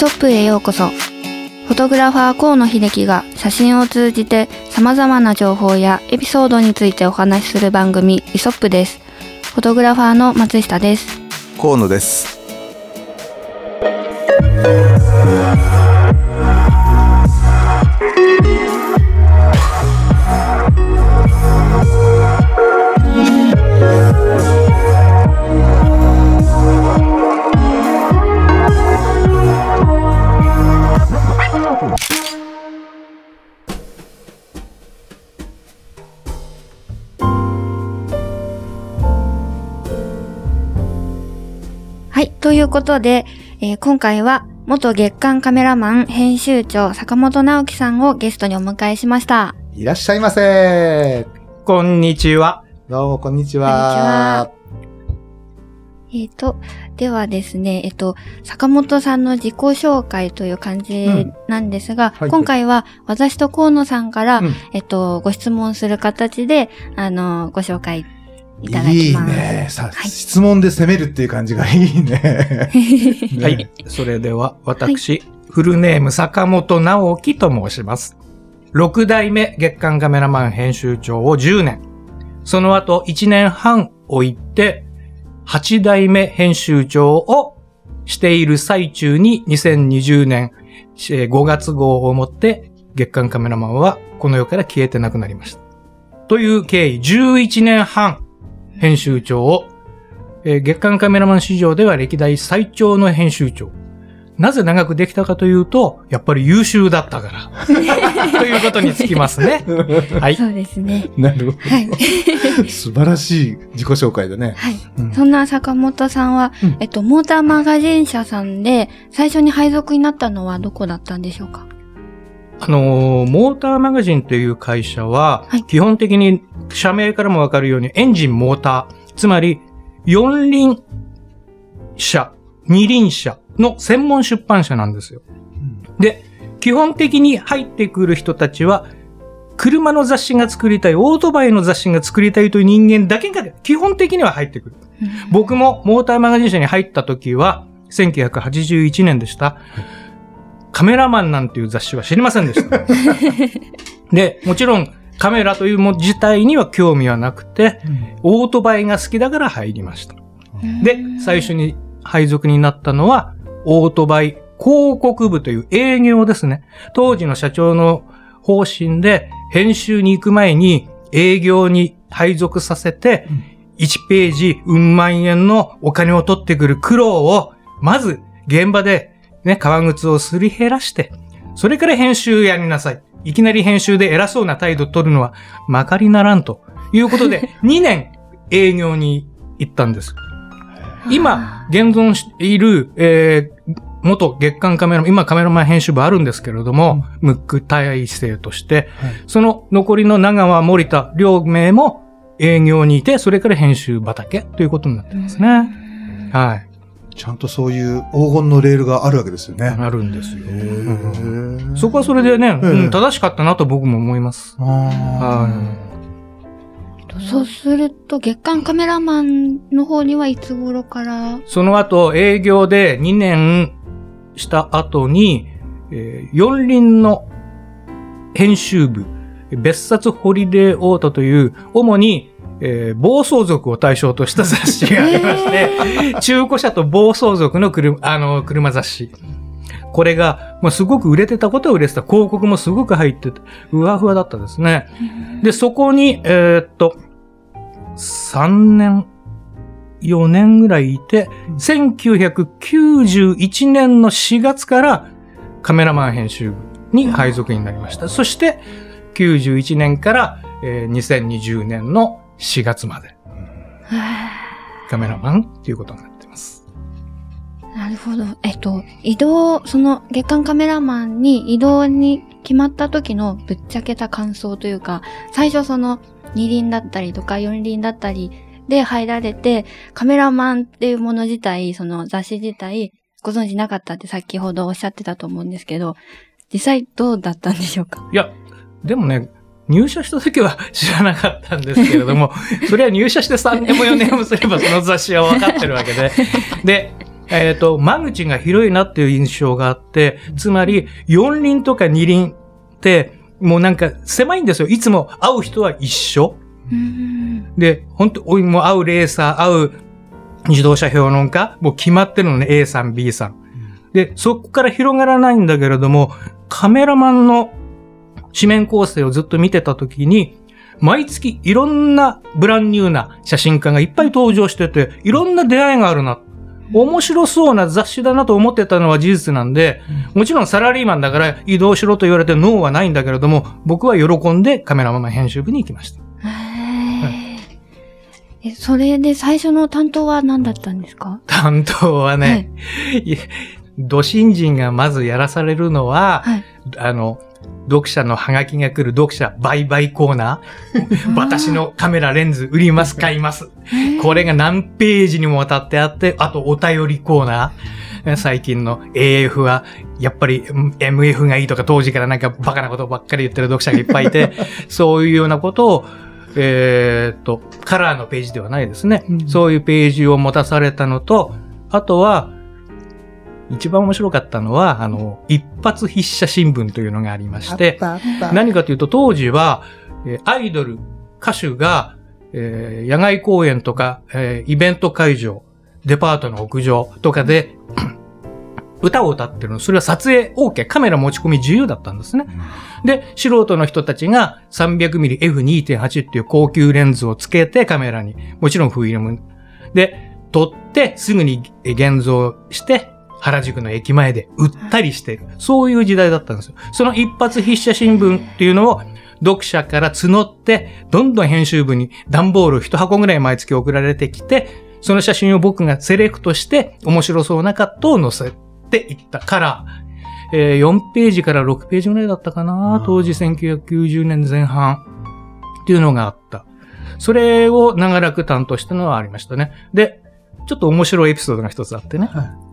ソップへようこそ。フォトグラファー河野秀樹が写真を通じて様々な情報やエピソードについてお話しする番組イソップです。フォトグラファーの松下です。河野です。ことで、えー今回は元月刊カメラマン編集長坂本直樹さんをゲストにお迎えしました。いらっしゃいませ。こんにちは。どうも、こんにちは。えっ、と、ではですね、えっ、と、坂本さんの自己紹介という感じなんですが、はい今回は私と河野さんから、うんえっと、ご質問する形で、あの、ご紹介いただいいきます。ね。さ、はい質問で攻めるっていう感じがいいね。ねはい。それでは、私、フルネーム坂本直樹と申します。6代目月間カメラマン編集長を10年。その後1年半置いて、8代目編集長をしている最中に2020年えー5月号をもって月間カメラマンはこの世から消えてなくなりました。という経緯、11年半編集長をえー月間カメラマン史上では歴代最長の編集長。なぜ長くできたかというと、やっぱり優秀だったから。ということにつきますね。はい。そうですね。なるほはい。ど。素晴らしい自己紹介だね。はい。うんそんな坂本さんは、うんえっと、モーターマガジン社さんで、最初に配属になったのはどこだったんでしょうか？あのーモーターマガジンという会社は、はい基本的に社名からもわかるようにエンジン、モーター、つまり四輪車、二輪車の専門出版社なんですよ。で、基本的に入ってくる人たちは、車の雑誌が作りたい、オートバイの雑誌が作りたいという人間だけが基本的には入ってくる。僕もモーターマガジン社に入った時は、1981年でした。カメラマンなんていう雑誌は知りませんでした。で、もちろんカメラというもの自体には興味はなくて、オートバイが好きだから入りました。で、最初に配属になったのは、オートバイ広告部という営業ですね。当時の社長の方針で、編集に行く前に営業に配属させて、1ページ、うん万円のお金を取ってくる苦労を、まず現場でね、革靴をすり減らして、それから編集やりなさい。いきなり編集で偉そうな態度を取るのはまかりならんということで、2年営業に行ったんです。今、現存している、えー元月間カメラマン、今カメラマン編集部あるんですけれども、ムック体制として、はいその残りの長川、森田、両名も営業にいて、それから編集畑ということになってますね。はい。ちゃんとそういう黄金のレールがあるわけですよね。あるんですよ。そこはそれでね、ええうん正しかったなと僕も思います。そうすると、月間カメラマンの方にはいつ頃から？その後、営業で2年した後に、えー四輪の編集部、別冊ホリデーオートという、主に、えー暴走族を対象とした雑誌がありまして、中古車と暴走族の車、あの、車雑誌。これが、まあ、すごく売れてたことは売れてた。広告もすごく入ってて、ふわふわだったですね。で、そこに、えーっと、3年、4年ぐらいいて、1991年の4月からカメラマン編集部に配属になりました。そして、91年から、えー2020年の4月までカメラマンっていうことになってます。なるほど。えっと、移動、その月間カメラマンに移動に決まった時のぶっちゃけた感想というか、最初その二輪だったりとか四輪だったりで入られて、カメラマンっていうもの自体、その雑誌自体、ご存知なかったって先ほどおっしゃってたと思うんですけど、実際どうだったんでしょうか？いや、でもね、入社した時は知らなかったんですけれども、それは入社して3年も4年もすればその雑誌は分かってるわけで。で、えっ、と、間口が広いなっていう印象があって、つまり、四輪とか二輪って、もうなんか狭いんですよ。いつも会う人は一緒。うんで、本当おいもう会うレーサー、会う自動車評論家、もう決まってるのね、A さん、B さん。で、そこから広がらないんだけれども、カメラマンの紙面構成をずっと見てたときに、毎月いろんなブランニューな写真家がいっぱい登場してて、いろんな出会いがあるな。面白そうな雑誌だなと思ってたのは事実なんで、もちろんサラリーマンだから移動しろと言われてノーはないんだけれども、僕は喜んでカメラマン編集部に行きました。え、それで最初の担当は何だったんですか？担当はね、いや土新人がまずやらされるのは、はい。あの、読者のハガキが来る読者売買コーナー。私のカメラレンズ売ります、買います。これが何ページにもわたってあって、あとお便りコーナー。最近の AF は、やっぱりうん MF がいいとか当時からなんかバカなことばっかり言ってる読者がいっぱいいて、そういうようなことを、えーっと、カラーのページではないですね。うんそういうページを持たされたのと、あとは、一番面白かったのは、あの、一発筆写新聞というのがありまして、何かというと当時は、えーアイドル、歌手が、えー野外公演とか、えーイベント会場、デパートの屋上とかで、歌を歌ってるの。それは撮影 OK。カメラ持ち込み自由だったんですね。で、素人の人たちが 300mmF2.8 っていう高級レンズをつけてカメラに、もちろんフィルム。で、撮ってすぐに現像して、原宿の駅前で売ったりしてる。そういう時代だったんですよ。その一発筆写新聞っていうのを読者から募って、どんどん編集部に段ボール一箱ぐらい毎月送られてきて、その写真を僕がセレクトして面白そうなカットを載せていったから、えー4ページから6ページぐらいだったかな当時1990年前半っていうのがあった。それを長らく担当したのはありましたね。で、ちょっと面白いエピソードが一つあってね。は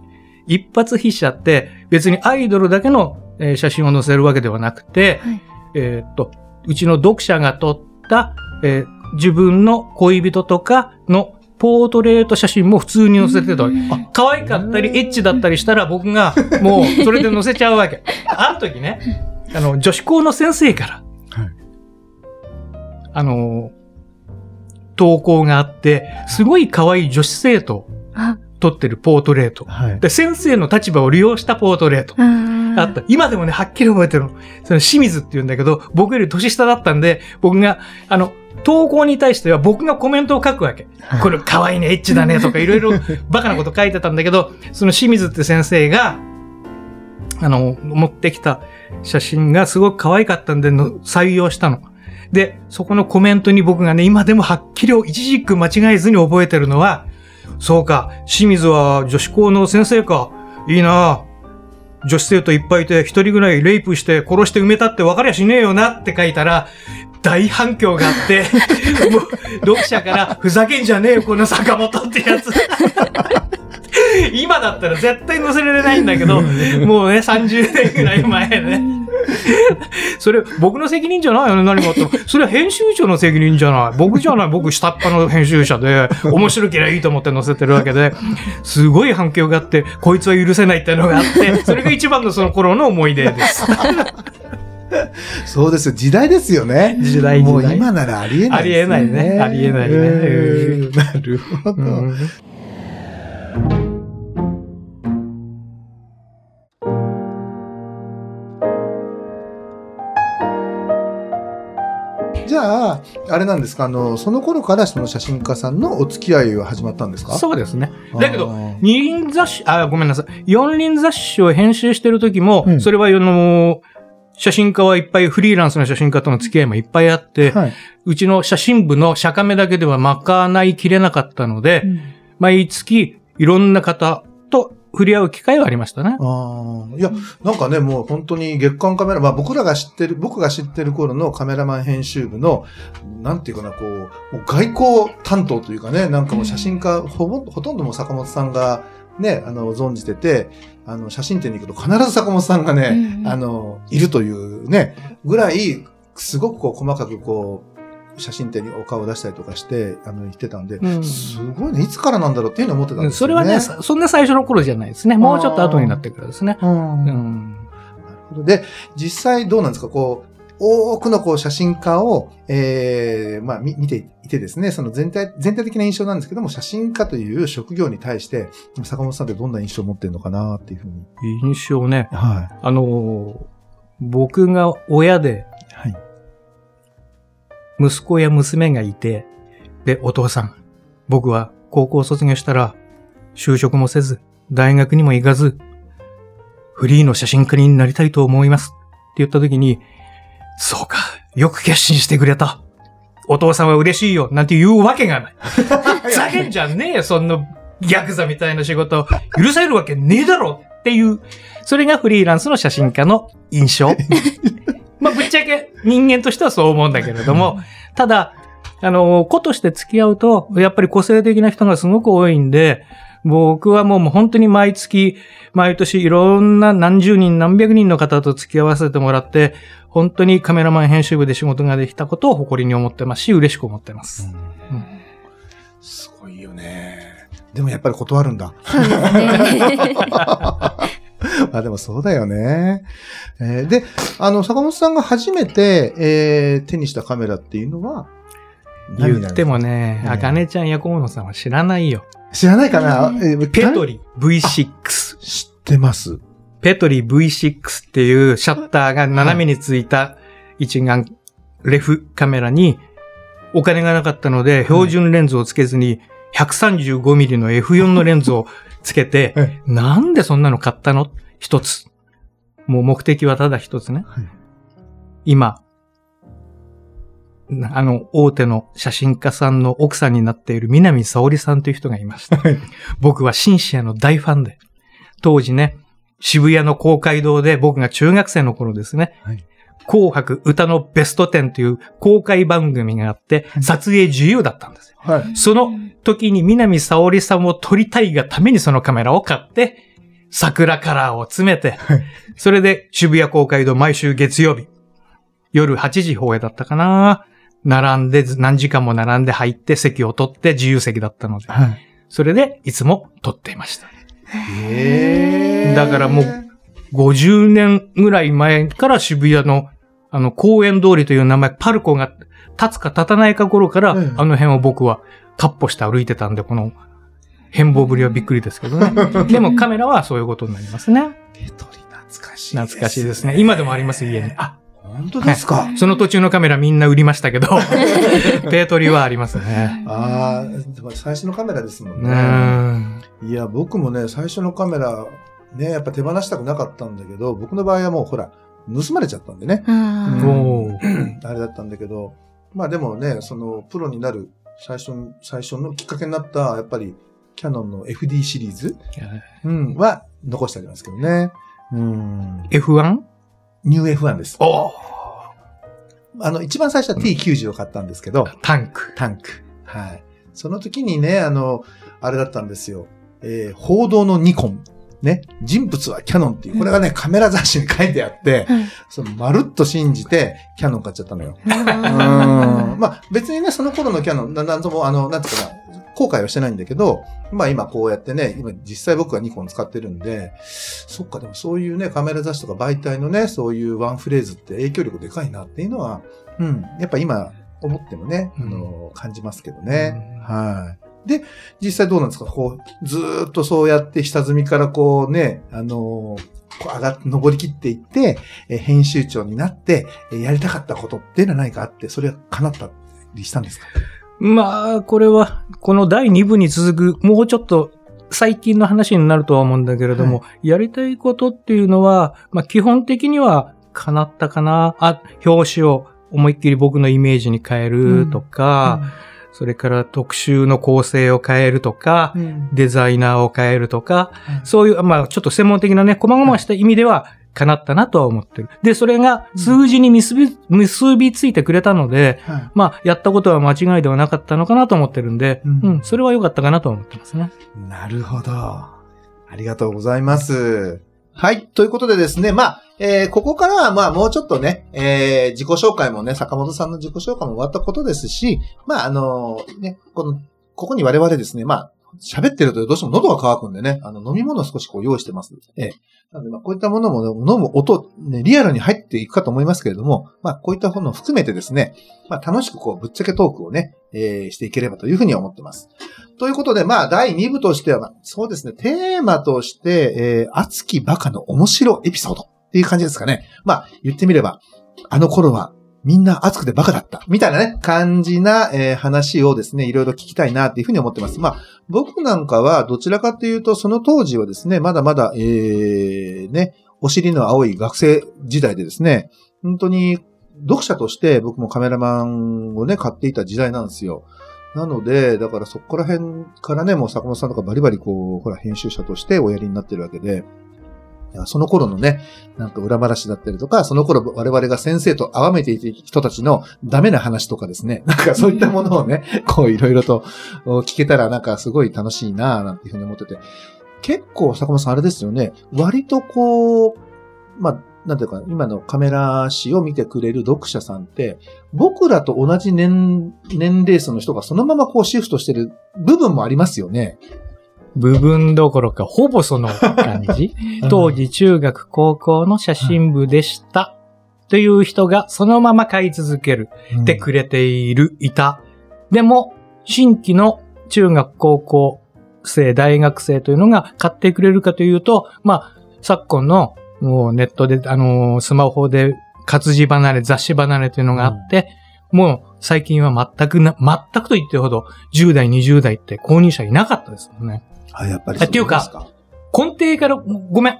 一発筆写って別にアイドルだけのえー写真を載せるわけではなくて、はい。えーっと、うちの読者が撮った、えー自分の恋人とかのポートレート写真も普通に載せてたわけ。うん。あ可愛かったり、エッチだったりしたら僕がもうそれで載せちゃうわけ。ある時ね、あの、女子校の先生から、はい。あの、投稿があって、すごい可愛い女子生徒撮ってるポートレート。はい。で、先生の立場を利用したポートレート。ああった。今でもね、はっきり覚えてるの。その清水って言うんだけど、僕より年下だったんで、僕が、あの、投稿に対しては僕がコメントを書くわけ。これ可愛いね、エッチだね、とかいろいろバカなこと書いてたんだけど、その清水って先生が、あの、持ってきた写真がすごく可愛かったんでの、採用したの。で、そこのコメントに僕がね、今でもはっきり一時句間違えずに覚えてるのは、そうか、清水は女子校の先生か。いいな女子生徒いっぱいいて、一人ぐらいレイプして殺して埋めたって分かりゃしねえよなって書いたら、大反響があって、もう、読者から、ふざけんじゃねえよ、この坂本ってやつ。今だったら絶対載せられないんだけど、もうね、30年ぐらい前ね。それ、僕の責任じゃない？よね、何があっても。それは編集長の責任じゃない？僕じゃない？僕下っ端の編集者で、面白ければいいと思って載せてるわけで、すごい反響があって、こいつは許せないっていうのがあって、それが一番のその頃の思い出です。そうですよ。時代ですよね。時代もう今ならありえないですよありえないねありえないねうんなるほど。ゃあ、あれなんですか、あの、その頃からその写真家さんのお付き合いは始まったんですか？そうですね。だけど二輪雑誌、あ、ごめんなさい。四輪雑誌を編集してる時も、うんそれはあの、写真家はいっぱい、フリーランスの写真家との付き合いもいっぱいあって、はい。うちの写真部の写カメだけでは賄いきれなかったので、毎月いろんな方と触れ合う機会はありましたね。ああ、いや、なんかね、もう本当に月間カメラ、まあ僕らが知ってる、僕が知ってる頃のカメラマン編集部の、なんていうかな、こう、外交担当というかね、なんかもう写真家、ほぼ、ほとんどもう坂本さんがね、あの、存じてて、あの、写真展に行くと必ず坂本さんがね、うんうん。あの、いるというね、ぐらい、すごくこう細かくこう、写真展にお顔を出したりとかして、あの、言ってたんで、うんすごいね、いつからなんだろうっていうのを思ってたんですよね。それはね、そそんな最初の頃じゃないですね。もうちょっと後になってからですね。うん。うなるん。ほど。で、実際どうなんですか？こう、多くのこう写真家を、ええまあ、み見ていてですね、その全体、全体的な印象なんですけども、写真家という職業に対して、坂本さんってどんな印象を持ってるのかなっていうふうに。印象ね。はあのー、僕が親で。息子や娘がいて、で、お父さん、僕は高校卒業したら、就職もせず、大学にも行かず、フリーの写真家になりたいと思います。って言った時に、そうか、よく決心してくれた。お父さんは嬉しいよ、なんて言うわけがない。ふざけんじゃねえよ、そんなヤクザみたいな仕事。許されるわけねえだろっていう、それがフリーランスの写真家の印象。まあ、ぶっちゃけ人間としてはそう思うんだけれども、ただ、あの、子として付き合うと、やっぱり個性的な人がすごく多いんで、僕はもう本当に毎月、毎年いろんな何十人何百人の方と付き合わせてもらって、本当にカメラマン編集部で仕事ができたことを誇りに思ってますし、嬉しく思ってます。うんすごいよね。でもやっぱり断るんだ。そうですね。あ、でもそうだよね。えーで、あの、坂本さんが初めて、えー手にしたカメラっていうのは、言ってもね、ええあかねちゃんや小野さんは知らないよ。知らないかな、えーペトリ V6。知ってます。ペトリ V6 っていうシャッターが斜めについた一眼レフカメラにお金がなかったので標準レンズをつけずに 135mm の F4 のレンズをつけてはいなんでそんなの買ったの？一つ。もう目的はただ一つね。はい。今、なあの、大手の写真家さんの奥さんになっている南沙織さんという人がいました。僕はシンシアの大ファンで、当時ね、渋谷の公会堂で僕が中学生の頃ですね、はい紅白歌のベスト10という公開番組があって、撮影自由だったんですよ。はい。その時に南沙織さんを撮りたいがためにそのカメラを買って、桜カラーを詰めて、はいそれで渋谷公会堂毎週月曜日、夜8時放映だったかな並んで、何時間も並んで入って席を取って自由席だったので、はい。それでいつも撮っていました。へーだからもう、50年ぐらい前から渋谷の、あの、公園通りという名前、パルコが立つか立たないか頃から、うんあの辺を僕はカッポして歩いてたんで、この変貌ぶりはびっくりですけどね。でもカメラはそういうことになりますね。ペトリ懐かしい、懐かしいですね。今でもあります、家に。あ、本当ですか？その途中のカメラみんな売りましたけど、ペートリはありますね。ああ、でも最初のカメラですもんうね。ん。いや、僕もね、最初のカメラ、ね、やっぱ手放したくなかったんだけど、僕の場合はもうほら、盗まれちゃったんでね。あーおーあれだったんだけど、まあでもね、その、プロになる最初の、最初のきっかけになった、やっぱり、キャノンの FD シリーズ、うん、は残してありますけどね。うん。F1? ニュー F1 です。おーあの、一番最初は T90 を買ったんですけど、タンク。タンク。はい。その時にね、あの、あれだったんですよ。えー報道のニコン。ね。人物はキャノンっていう、これがね、カメラ雑誌に書いてあって、はいその、まるっと信じて、キャノン買っちゃったのよ。うん。あまあ、別にね、その頃のキャノン、ななんとも、あの、なんていうかな、後悔はしてないんだけど、まあ今こうやってね、今実際僕はニコン使ってるんで、そっか、でもそういうね、カメラ雑誌とか媒体のね、そういうワンフレーズって影響力でかいなっていうのは、うん、やっぱ今思ってもね、あの、感じますけどね。うんはい。で、実際どうなんですか？こう、ずーっとそうやって下積みからこうね、あのこう上がって、登り切っていって、えー編集長になって、えーやりたかったことっていうのは何かあって、それは叶ったりしたんですか？まあ、これは、この第2部に続く、もうちょっと最近の話になるとは思うんだけれども、やりたいことっていうのは、まあ基本的には叶ったかな。あ、表紙を思いっきり僕のイメージに変えるとか、それから特集の構成を変えるとか、うんデザイナーを変えるとか、そういう、まあちょっと専門的なね、細々した意味では叶ったなとは思ってる。で、それが数字に結び、結びついてくれたので、はいまあ、やったことは間違いではなかったのかなと思ってるんで、うんうん、それは良かったかなと思ってますね。なるほど。ありがとうございます。はい。ということでですね、まあ、えーここからは、まあ、もうちょっとね、えー自己紹介もね、坂本さんの自己紹介も終わったことですし、まあ、あのね、この、ここに我々ですね、まあ、喋ってるとどうしても喉が渇くんでね、あの、飲み物を少しこう用意してます。ええなので、まあ、こういったものも、ね、飲む音、ね、リアルに入っていくかと思いますけれども、まあ、こういったものを含めてですね、まあ、楽しくこう、ぶっちゃけトークをね、えーしていければというふうに思ってます。ということで、まあ、第2部としては、まあそうですね、テーマとして、えー熱きバカの面白エピソードっていう感じですかね。まあ、言ってみれば、あの頃は、みんな熱くてバカだった。みたいなね、感じな、えー話をですね、いろいろ聞きたいなっていうふうに思ってます。まあ、僕なんかは、どちらかというと、その当時はですね、まだまだ、えー、ね、お尻の青い学生時代でですね、本当に、読者として僕もカメラマンをね、買っていた時代なんですよ。なので、だからそこら辺からね、もう坂本さんとかバリバリこう、ほら、編集者としておやりになってるわけで、その頃のね、なんか裏話だったりとか、その頃我々が先生と崇めていた人たちのダメな話とかですね、なんかそういったものをね、こういろいろとお聞けたらなんかすごい楽しいなぁなんていうふうに思ってて、結構坂本さんあれですよね、割とこう、まあ、なんていうか、今のカメラ誌を見てくれる読者さんって、僕らと同じ年、年齢層の人がそのままこうシフトしてる部分もありますよね。部分どころか、ほぼその感じ。当時中学高校の写真部でした。という人がそのまま買い続ける。うんてくれている、いた。でも、新規の中学高校生、大学生というのが買ってくれるかというと、まあ、昨今のもうネットで、あのースマホで活字離れ、雑誌離れというのがあって、もう最近は全くな、全くと言ってるほど10代、20代って購入者いなかったですよね。あ、やっぱりあっていうか根底から、ごめん。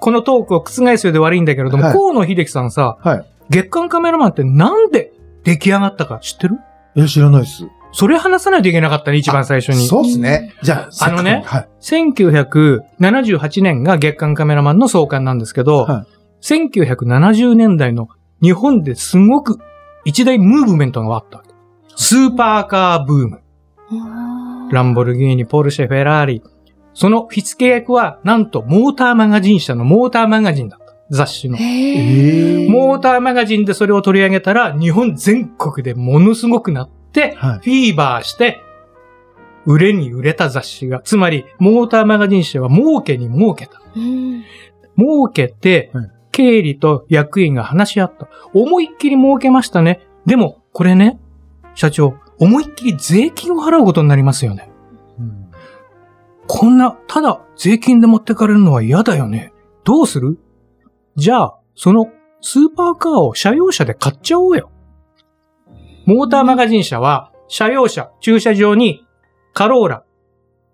このトークを覆すようで悪いんだけれども、はい河野秀樹さんさ、はい。月刊カメラマンってなんで出来上がったか？知ってる？え、知らないです。それ話さないといけなかったね、一番最初に。そうっすね。じゃあ、あのねはい。1978年が月刊カメラマンの創刊なんですけど、はい1970年代の日本ですごく一大ムーブメントがあったわけ。スーパーカーブーム。ランボルギーニ、ポルシェ、フェラーリ。その火付け役は、なんと、モーターマガジン社のモーターマガジンだった。雑誌の。モーターマガジンでそれを取り上げたら、日本全国でものすごくなって、はい。フィーバーして、売れに売れた雑誌が、つまり、モーターマガジン社は儲けに儲けた。うん儲けてはい、経理と役員が話し合った。思いっきり儲けましたね。でも、これね、社長、思いっきり税金を払うことになりますよね。うんこんな、ただ税金で持ってかれるのは嫌だよね。どうする？じゃあ、そのスーパーカーを車用車で買っちゃおうよ。モーターマガジン社は、車用車、駐車場に、カローラ、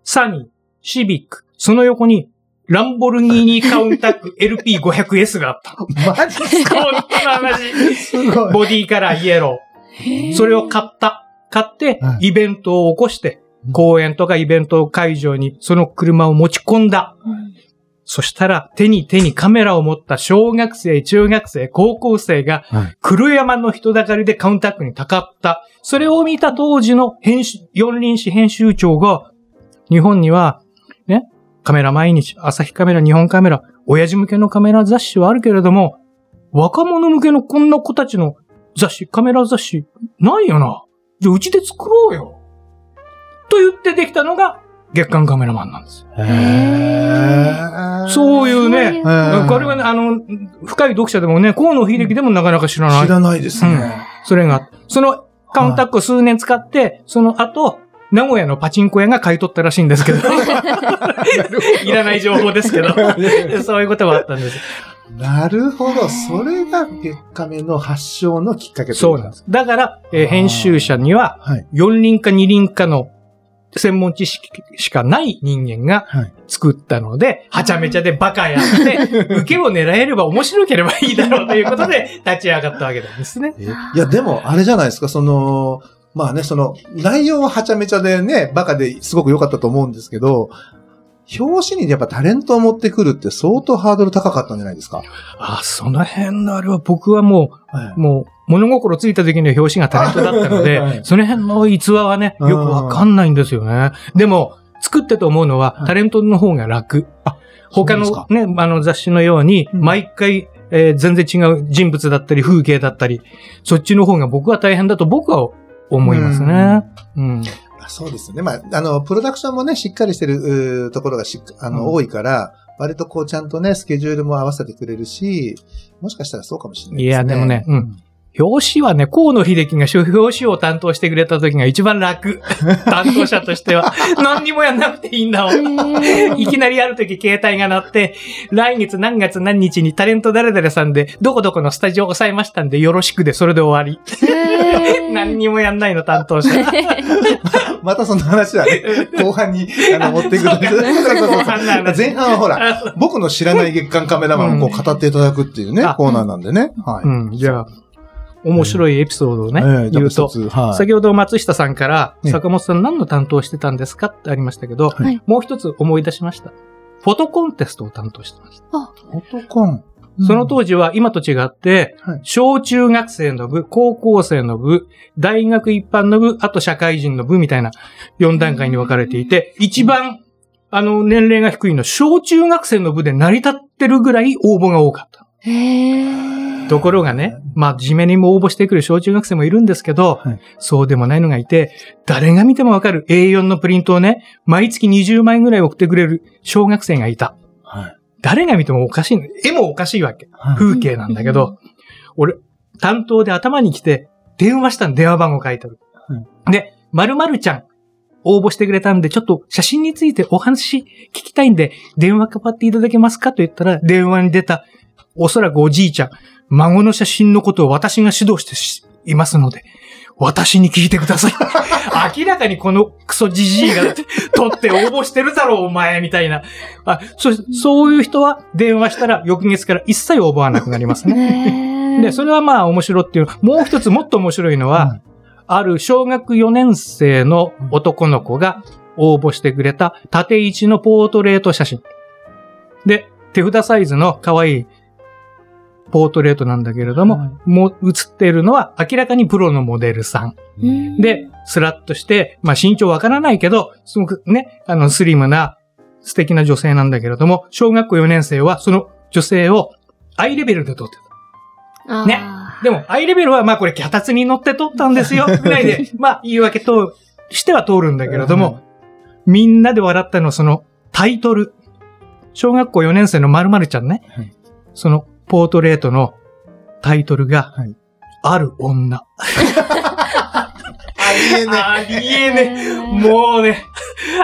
サニー、シビック、その横に、ランボルギーニカウンタック LP500S があった。マジですか？こんな話。すごい。ボディカラーイエロー。それを買った。買っては、いイベントを起こして、公演とかイベント会場にその車を持ち込んだ。うんそしたら、手に手にカメラを持った小学生、中学生、高校生がはい、黒山の人だかりでカウンタックにたかった。それを見た当時の編集、四輪誌編集長が、日本には、ね、カメラ毎日、朝日カメラ、日本カメラ、親父向けのカメラ雑誌はあるけれども、若者向けのこんな子たちの雑誌、カメラ雑誌、ないよな。じゃあ、うちで作ろうよ。と言ってできたのが、月刊カメラマンなんですよ。へーそういうね、うんこれはね、あの、深い読者でもね、河野秀樹でもなかなか知らない。知らないですね。それが、そのカウンタックを数年使って、その後、名古屋のパチンコ屋が買い取ったらしいんですけど、いらない情報ですけど、そういうことはあったんです。なるほど。それが月下目の発祥のきっかけそうなんです。だから、えー編集者には、はい。四輪か二輪かの専門知識しかない人間がはい。作ったので、はちゃめちゃでバカやって、受けを狙えれば面白ければいいだろうということで 立ち上がったわけなんですね。いや、でも、あれじゃないですか、その、まあね、その、内容ははちゃめちゃでね、バカですごく良かったと思うんですけど、表紙にやっぱタレントを持ってくるって相当ハードル高かったんじゃないですか？あ、その辺のあれは僕はもはう、もう、物心ついた時には表紙がタレントだったので、はいその辺の逸話はね、よくわかんないんですよね。でも、作ってと思うのはは、いタレントの方が楽。他そうですかのね、あの雑誌のように、うん毎回えー全然違う人物だったり風景だったり、そっちの方が僕は大変だと僕は思いますね。うん。あそうですよね。まあ、あの、プロダクションもね、しっかりしてるところがしあの、うん多いから、割とこうちゃんとね、スケジュールも合わせてくれるし、もしかしたらそうかもしれないですね。いやでもねうん表紙はね、河野秀樹が表紙を担当してくれた時が一番楽。担当者としては。何にもやんなくていいんだもん。いきなりある時携帯が鳴って、来月何月何日にタレント誰々さんで、どこどこのスタジオ押さえましたんでよろしくで、それで終わり。何にもやんないの担当者。またその話はね、後半にあの持ってくる。そうそうそう後半の話前半はほら、僕の知らない月間カメラマンをこう語っていただくっていうね、あコーナーなんでね。はい。うん、じゃあ、面白いエピソードをね、ええ言うと、はい。先ほど松下さんから、ね坂本さん何の担当してたんですかってありましたけど、はいもう一つ思い出しました。フォトコンテストを担当してました。フォトコン。その当時は今と違って、はい小中学生の部、高校生の部、大学一般の部、あと社会人の部みたいな4段階に分かれていて、一番、あの、年齢が低いの、小中学生の部で成り立ってるぐらい応募が多かった。へーところがね、まあ、地面にも応募してくる小中学生もいるんですけど、はいそうでもないのがいて、誰が見てもわかる A4 のプリントをね、毎月20枚ぐらい送ってくれる小学生がいた。はい。誰が見てもおかしいの。絵もおかしいわけ。はい風景なんだけど、俺、担当で頭に来て、電話したの、電話番号書いてある。で、〇〇ちゃん、応募してくれたんで、ちょっと写真についてお話聞きたいんで、電話かかっていただけますかと言ったら、電話に出た、おそらくおじいちゃん、孫の写真のことを私が指導してしいますので、私に聞いてください。明らかにこのクソじじいが取って応募してるだろう、お前、みたいな。あそそういう人は電話したら翌月から一切応募はなくなりますね。で、それはまあ面白いっていう。もう一つもっと面白いのは、はいある小学4年生の男の子が応募してくれた縦一のポートレート写真。で、手札サイズの可愛いポートレートなんだけれども、はいもう写っているのは明らかにプロのモデルさん。うんで、スラッとして、まあ身長わからないけど、すごくね、あのスリムな素敵な女性なんだけれども、小学校4年生はその女性をアイレベルで撮ってた。ねでも、アイレベルは、まあこれ、脚立に乗って撮ったんですよ、ぐらいで、まあ言い訳としては通るんだけれども、みんなで笑ったのはそのタイトル。小学校4年生の〇〇ちゃんね。はいそのポートレートのタイトルが、はいある女。ありえねありえねえ。もうね、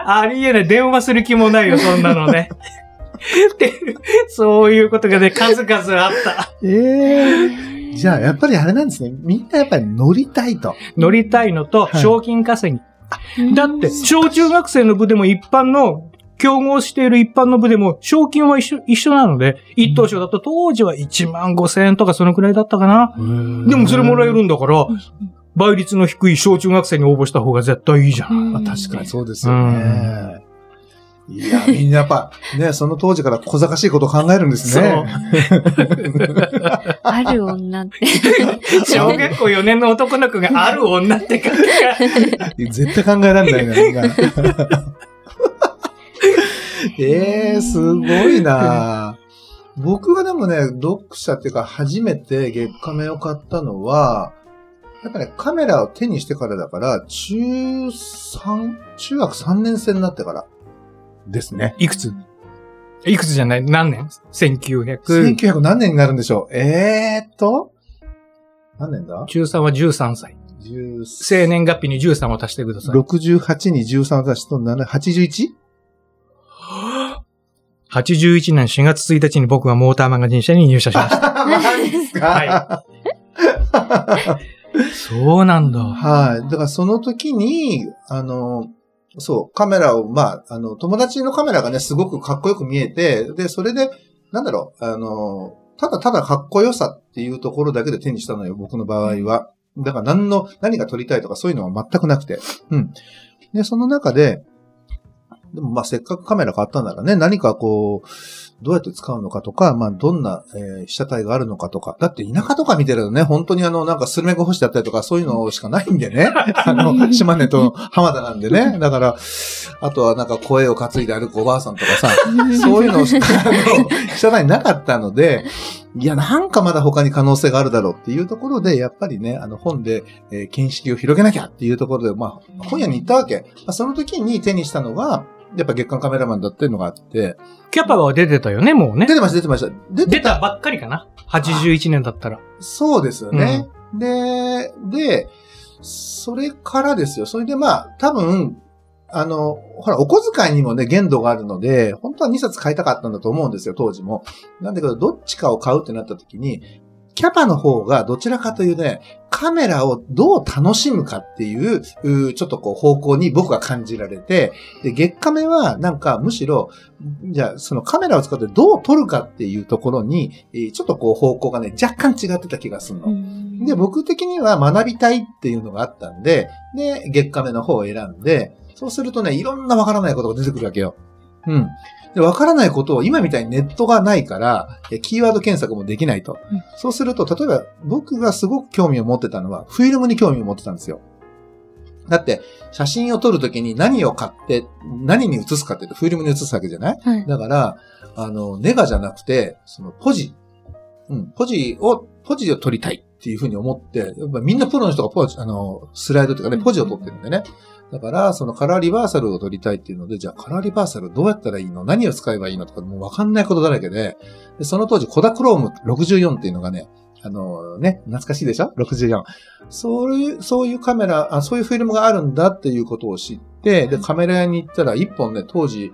ありえない。電話する気もないよ、そんなのね。ってそういうことがね、数々あった。ええじゃあ、やっぱりあれなんですね。みんなやっぱり乗りたいと。乗りたいのと、はい賞金稼ぎ。うんだって、小中学生の部でも一般の、競合している一般の部でも、賞金は一緒、一緒なので、一等賞だと当時は1万5千円とかそのくらいだったかな。でもそれもらえるんだから、倍率の低い小中学生に応募した方が絶対いいじゃん。まあ確かにそうですよね。いや、みんなやっぱ、ね、その当時から小賢しいことを考えるんですね。ある女って。小学校4年の男の子がある女って書くか。絶対考えられないな、みんな。ええすごいな僕がでもね、読者っていうか初めて月刊面を買ったのは、やっぱね、カメラを手にしてからだから、中3、中学3年生になってからですね。いくつ？いくつじゃない？何年 ?1900。1900何年になるんでしょうえーっと、何年だ？中3は13歳。10生年月日に13を足してください。68に13足すと7 81? 81年4月1日に僕はモーターマガジン社に入社しました。マジですか？はそうなんだ。はい。だからその時に、あの、そう、カメラを、まあ、あの、友達のカメラがね、すごくかっこよく見えて、で、それで、なんだろう、あの、ただただかっこよさっていうところだけで手にしたのよ、僕の場合は。だから何の、何が撮りたいとかそういうのは全くなくて。うん。で、その中で、でもまあせっかくカメラ買ったならね、何かこう、どうやって使うのかとか、まあどんな、えー被写体があるのかとか。だって田舎とか見てるとね、本当にあの、なんかスルメゴ干しだったりとかそういうのしかないんでね。あの、島根と浜田なんでね。だから、あとはなんか声を担いで歩くおばあさんとかさ、そういうのを、あの、被写体なかったので、いや、なんかまだ他に可能性があるだろうっていうところで、やっぱりね、あの本で、えー見識を広げなきゃっていうところで、まあ、本屋に行ったわけ。まあ、その時に手にしたのが、やっぱ月間カメラマンだっていうのがあって、キャパは出てたよね、もうね出。てました、出てました。出出たばっかりかな。81年だったら。そうですよね。で、で、それからですよ。それでまあ、多分、あの、ほら、お小遣いにもね、限度があるので、本当は2冊買いたかったんだと思うんですよ、当時も。なんだけど、どっちかを買うってなった時に、キャパの方がどちらかというね、カメラをどう楽しむかっていう、ちょっとこう方向に僕が感じられて、で、月カメはなんかむしろ、じゃあそのカメラを使ってどう撮るかっていうところに、えーちょっとこう方向がね、若干違ってた気がするの。で、僕的には学びたいっていうのがあったんで、で、月カメの方を選んで、そうするとね、いろんなわからないことが出てくるわけよ。うん。で、わからないことを今みたいにネットがないから、えキーワード検索もできないと。うんそうすると、例えば僕がすごく興味を持ってたのは、フィルムに興味を持ってたんですよ。だって、写真を撮るときに何を買って、何に写すかっていうと、フィルムに写すわけじゃない？はい。だから、あの、ネガじゃなくて、そのポジ。うん、ポジを、ポジを撮りたいっていうふうに思って、やっぱみんなプロの人がポジ、あの、スライドというかね、ポジを撮ってるんでね。だから、そのカラーリバーサルを撮りたいっていうので、じゃあカラーリバーサルどうやったらいいの？何を使えばいいのとか、もうわかんないことだらけで、でその当時、コダクローム64っていうのがね、あのね、懐かしいでしょ ?64。そういう、そういうカメラあ、そういうフィルムがあるんだっていうことを知って、で、カメラ屋に行ったら、1本ね、当時、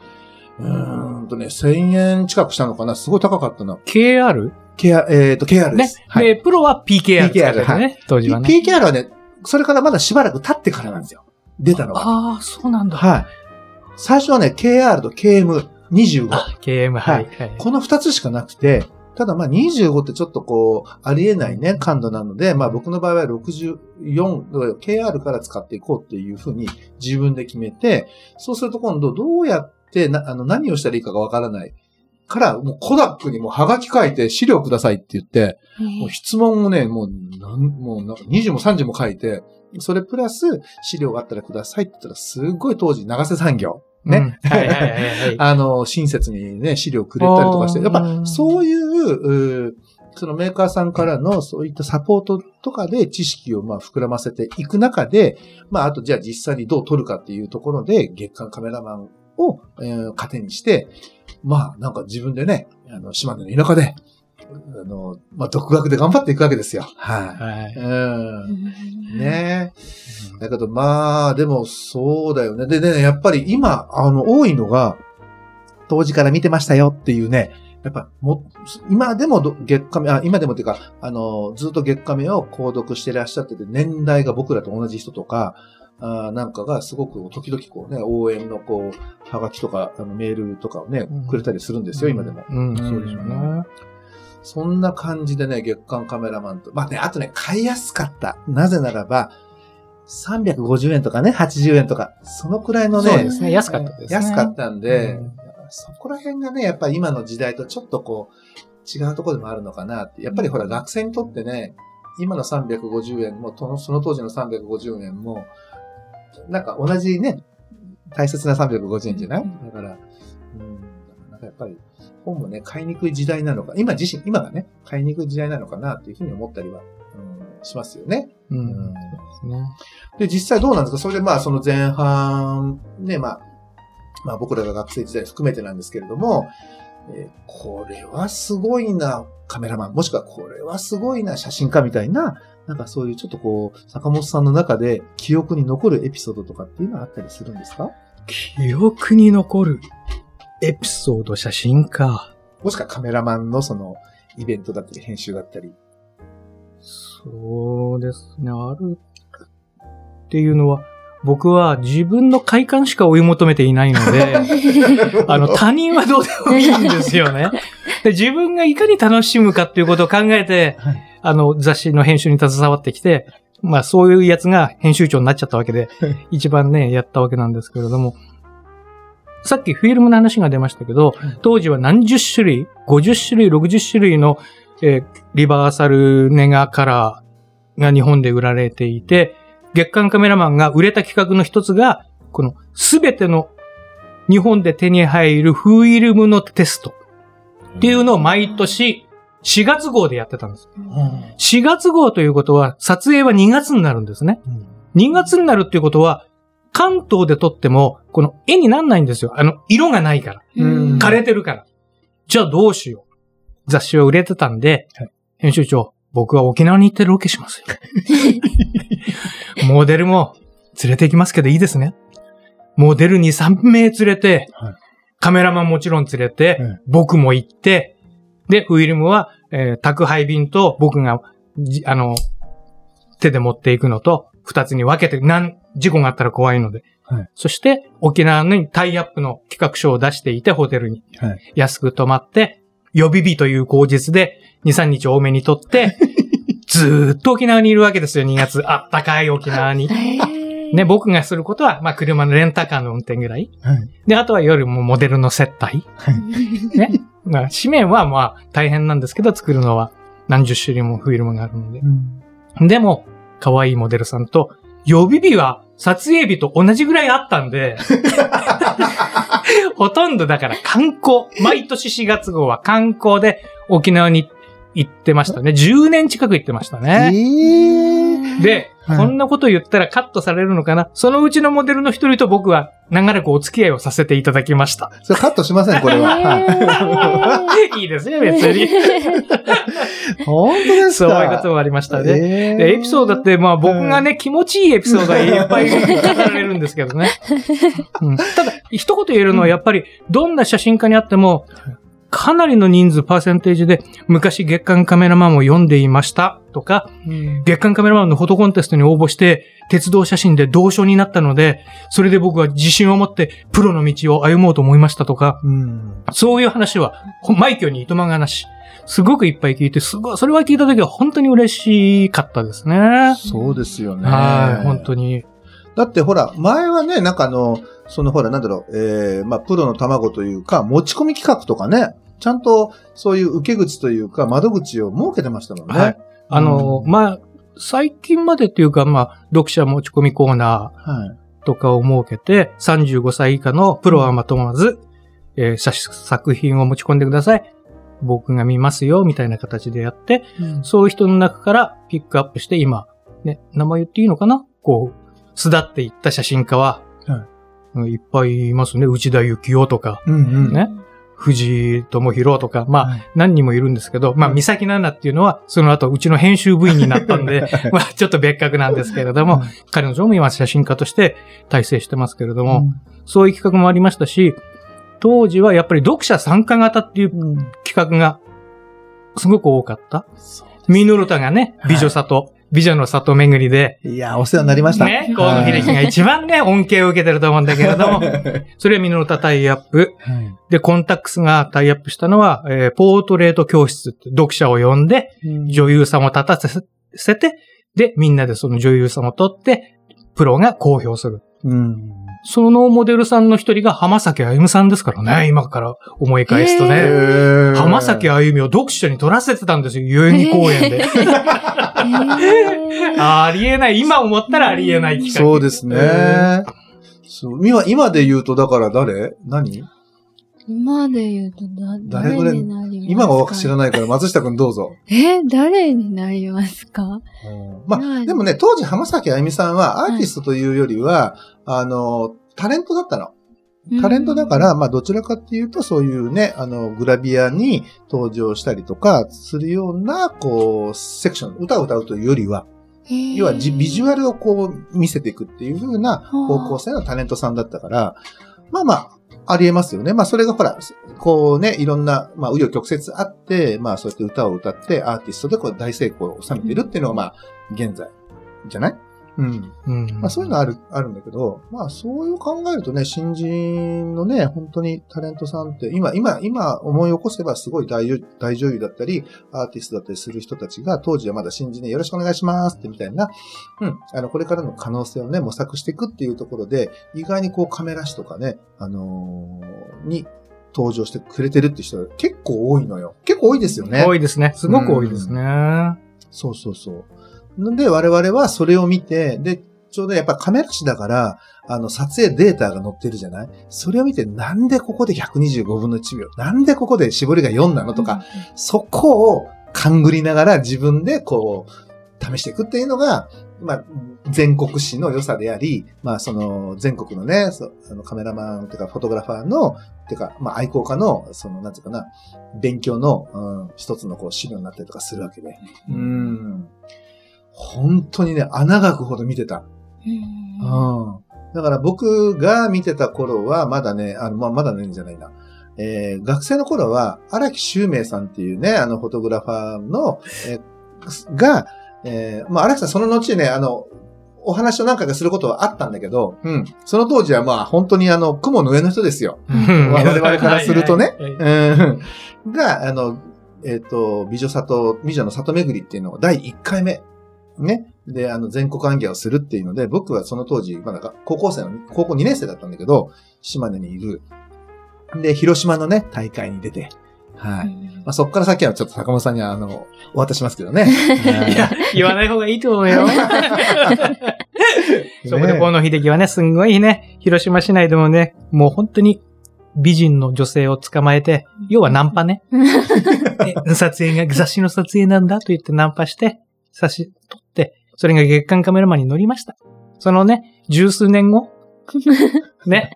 うーんとね、1000円近くしたのかな？すごい高かったな。KR? ケア、えっ、と、KR でねす。。はい。で、プロは PKR 使ってたね、当時はね。PKR はね、それからまだしばらく経ってからなんですよ。出たのが。ああ、そうなんだ。はい。最初はね、KR と KM25。あ、KM、はい。はいこの二つしかなくて、ただまあ25ってちょっとこう、ありえないね、感度なので、まあ僕の場合は64、KR から使っていこうっていうふうに自分で決めて、そうすると今度どうやってな、あの、何をしたらいいかがわからない。から、もうコダックにもうハガキ書いて資料くださいって言って、もう質問をね、もう、なんもうなんか20も30も書いて、それプラス資料があったらくださいって言ったら、すっごい当時、長瀬産業。ね。うんはいはいはいはい。あの、親切にね、資料くれたりとかして、やっぱそういう、うーそのメーカーさんからのそういったサポートとかで知識をまあ膨らませていく中で、まああとじゃあ実際にどう撮るかっていうところで月間カメラマンを、えー糧にして、まあなんか自分でね、あの、島根の田舎で、あの、まあ独学で頑張っていくわけですよ。はい。はい。うん。ねえ。だけどまあ、でもそうだよね。でね、やっぱり今、あの、多いのが、当時から見てましたよっていうね、やっぱ、も、今でもど月カメ、あ、今でもっていうか、あの、ずっと月カメを購読してらっしゃってて、年代が僕らと同じ人とか、あーなんかがすごく時々こうね、応援のこう、はがきとか、あのメールとかをねうん、くれたりするんですよ、今でも。うん、そうでしょうね。そんな感じでね、月間カメラマンと。まあね、あとね、買いやすかった。なぜならば、350円とかね、80円とか、そのくらいのね、そうですね。安かったですね。安かったんで、うんそこら辺がね、やっぱり今の時代とちょっとこう、違うところでもあるのかなって。やっぱりほら、学生にとってね、今の350円も、その当時の350円も、なんか同じね、大切な350円じゃない？だから、うん、なんかやっぱり、本もね、買いにくい時代なのか、今自身、今がね、買いにくい時代なのかなっていうふうに思ったりは、うん、しますよね。うん。うん。で、実際どうなんですか？それでまあ、その前半、ね、まあ、まあ僕らが学生時代含めてなんですけれども、えーこれはすごいな、カメラマン、もしくはこれはすごいな、写真家みたいな、なんかそういうちょっとこう、坂本さんの中で記憶に残るエピソードとかっていうのはあったりするんですか？記憶に残るエピソード写真か。もしくはカメラマンのその、イベントだったり、編集だったり。そうですね。あるっていうのは、僕は自分の快感しか追い求めていないので、あの、他人はどうでもいいんですよね。で自分がいかに楽しむかっていうことを考えて、はいあの、雑誌の編集に携わってきて、まあそういうやつが編集長になっちゃったわけで、一番ね、やったわけなんですけれども、さっきフィルムの話が出ましたけど、当時は何十種類、50種類、60種類の、えーリバーサルネガカラーが日本で売られていて、月間カメラマンが売れた企画の一つが、このすべての日本で手に入るフィルムのテストっていうのを毎年4月号でやってたんです。うん4月号ということは、撮影は2月になるんですね。2月になるっていうことは、関東で撮っても、この絵になんないんですよ。あの、色がないから。うん枯れてるから。じゃあどうしよう。雑誌は売れてたんで、はい編集長、僕は沖縄に行ってロケしますよ。モデルも連れて行きますけどいいですね。モデルに3名連れて、はいカメラマンもちろん連れて、うん僕も行って、で、フィルムは、えー宅配便と僕が、じあの、手で持っていくのと、二つに分けて、なん、事故があったら怖いので。はいそして、沖縄にタイアップの企画書を出していて、ホテルに。はい安く泊まって、予備日という口実で、2、3日多めにとって、ずーっと沖縄にいるわけですよ、2月。あったかい沖縄に。ね、僕がすることは、まあ、車のレンタカーの運転ぐらい。はいで、あとは夜もモデルの接待。ね。まあ、紙面はまあ、大変なんですけど、作るのは何十種類もフィルムがあるので。でも、可愛いモデルさんと、予備日は撮影日と同じぐらいあったんで、ほとんどだから観光。毎年4月号は観光で沖縄に行ってましたね。10年近く行ってましたね。ええ。で、はいこんなこと言ったらカットされるのかな？そのうちのモデルの一人と僕は長らくお付き合いをさせていただきました。それカットしません、これは。は いいいですね、別に。本当ですそうかいうこともありましたね。えでエピソードって、まあ僕がね、気持ちいいエピソードがいっぱい 語られるんですけどね。うんただ、一言言えるのはやっぱり、どんな写真家にあっても、かなりの人数、パーセンテージで、昔月間カメラマンを読んでいましたとか、月間カメラマンのフォトコンテストに応募して、鉄道写真で同賞になったので、それで僕は自信を持ってプロの道を歩もうと思いましたとか、うん。そういう話は、ほ枚挙にいとまがなし。すごくいっぱい聞いて、すごい、それは聞いた時は本当に嬉しかったですね。そうですよね。はい、本当に。だってほら、前はね、なんかあの、そのほら、なんだろう、えー、まあ、プロの卵というか、持ち込み企画とかね、ちゃんとそういう受け口というか、窓口を設けてましたもんね。はいあの、うんまあ、最近までっていうか、まあ、読者持ち込みコーナはい。ーとかを設けて、35歳以下のプロはまとまず、えー写作品を持ち込んでください。僕が見ますよ、みたいな形でやって、そういう人の中からピックアップして、今、ね、名前言っていいのかな？こう、巣立っていった写真家は、はいうんいっぱいいますね。内田幸雄とか、うんうん。ね藤井智弘とか、まあ、はい。何人もいるんですけど、まあ、三崎奈々っていうのは、その後、うちの編集部員になったんで、まあ、ちょっと別格なんですけれども、彼女も今写真家として大成してますけれども、そういう企画もありましたし、当時はやっぱり読者参加型っていううん、企画がすごく多かった。ミノルタがね、美女里、美女の里巡りで、いや、お世話になりました。ね、河野秀樹が一番ね、恩恵を受けてると思うんだけれども、それはミノルタタイアップ。はいで、コンタックスがタイアップしたのは、えーポートレート教室って読者を呼んで、女優さんを立たせて、で、みんなでその女優さんを取って、プロが公表する。うん。そのモデルさんの一人が浜崎あゆみさんですからね、今から思い返すとへね。ー浜崎あゆみを読者に撮らせてたんですよ、代々木公園で。ありえない。今思ったらありえない企画。そうですね。今、今で言うと、だから誰？何？今で言うとだ、誰になりますか今は知らないから、松下くんどうぞ。え、誰になりますか？まあ、はい。でもね、当時浜崎あゆみさんはアーティストというよりは、あの、タレントだったの。タレントだから、まあ、どちらかっていうと、そういうね、あの、グラビアに登場したりとかするような、こう、セクション、歌を歌うというよりは、要はじビジュアルをこう、見せていくっていう風な方向性のタレントさんだったから、まあまあ、ありえますよね。まあ、それがほら、こうね、いろんな、まあ、紆余曲折あって、まあ、そうやって歌を歌って、アーティストでこう大成功を収めているっていうのが、まあ、現在、じゃない？うん。うん。まあそういうのある、あるんだけど、まあそういう考えるとね、新人のね、本当にタレントさんって、今、今、今思い起こせばすごい大女大女優だったり、アーティストだったりする人たちが、当時はまだ新人でよろしくお願いしますってみたいな、うん、あの、これからの可能性をね、模索していくっていうところで、意外にこうカメラ誌とかね、あのーに登場してくれてるって人が結構多いのよ。結構多いですよね。多いですね。すごく多いですね。そうそうそう。なんで我々はそれを見て、で、ちょうどやっぱカメラ誌だから、あの、撮影データが載ってるじゃない？それを見て、なんでここで125分の1秒？なんでここで絞りが4なのとか、そこを勘ぐりながら自分でこう、試していくっていうのが、まあ、全国史の良さであり、まあ、その、全国のね、そあのカメラマンというか、フォトグラファーの、てか、まあ、愛好家の、その、なんていうかな、勉強の、うん、一つのこう、資料になったりとかするわけで。うん。本当にね、穴が開くほど見てた。うんうん。だから僕が見てた頃は、まだね、あの、まあ、まだね、じゃないな。えー学生の頃は、荒木周明さんっていうね、あの、フォトグラファーの、えーが、えーまあ、荒木さんその後ね、あの、お話を何回かすることはあったんだけど、うん。その当時はまあ、本当にあの、雲の上の人ですよ。我々からするとねはいはいはいうん。が、あの、えっ、と、美女里、美女の里巡りっていうのを第1回目。ね。で、あの、全国暗記をするっていうので、僕はその当時、まだが高校生の、高校2年生だったんだけど、島根にいる。で、広島のね、大会に出て。はい。まあ、そっから先はちょっと坂本さんには、あの、お渡ししますけどね。いや、言わない方がいいと思うよ。そこで河野秀樹はね、すんごいね、広島市内でもね、もう本当に美人の女性を捕まえて、要はナンパね。で撮影が、雑誌の撮影なんだと言ってナンパして、写真撮それが月間カメラマンに乗りました。そのね、十数年後、ね、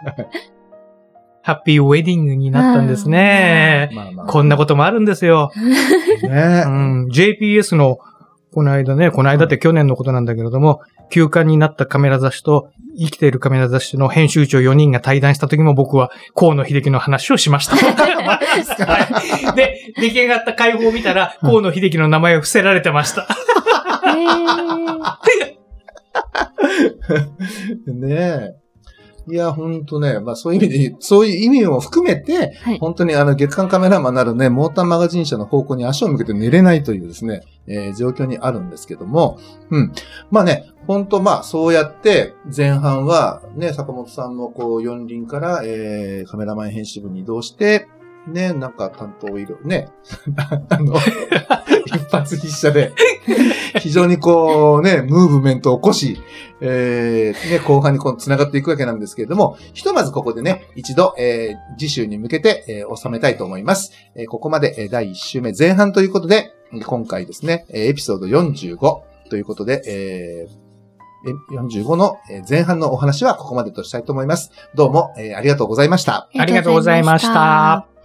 ハッピーウェディングになったんですね。まあまあ。こんなこともあるんですよ。ねう。ん、JPS の、この間ね、この間って去年のことなんだけれども、休刊になったカメラ雑誌と、生きているカメラ雑誌の編集長4人が対談した時も僕は河野秀樹の話をしました。はいで、出来上がった解放を見たら、河野秀樹の名前を伏せられてました。ねえ。いや、ほんとね、まあそういう意味で、そういう意味も含めて、はい本当にあの月間カメラマンなるね、モーターマガジン社の方向に足を向けて寝れないというですね、えー状況にあるんですけども、うん。まあね、本当まあそうやって前半はね、坂本さんもこう四輪から、えーカメラマン編集部に移動して、ね、なんか担当いる、ね、あの、一発必射で、非常にこうね、ムーブメントを起こし、えーね、後半にこう繋がっていくわけなんですけれども、ひとまずここでね、一度、えー次週に向けて、えー収めたいと思います。えーここまで、えー第1週目前半ということで、今回ですね、えエピソード45ということで、えー45の前半のお話はここまでとしたいと思います。どうも、えーありがとうございました。ありがとうございました。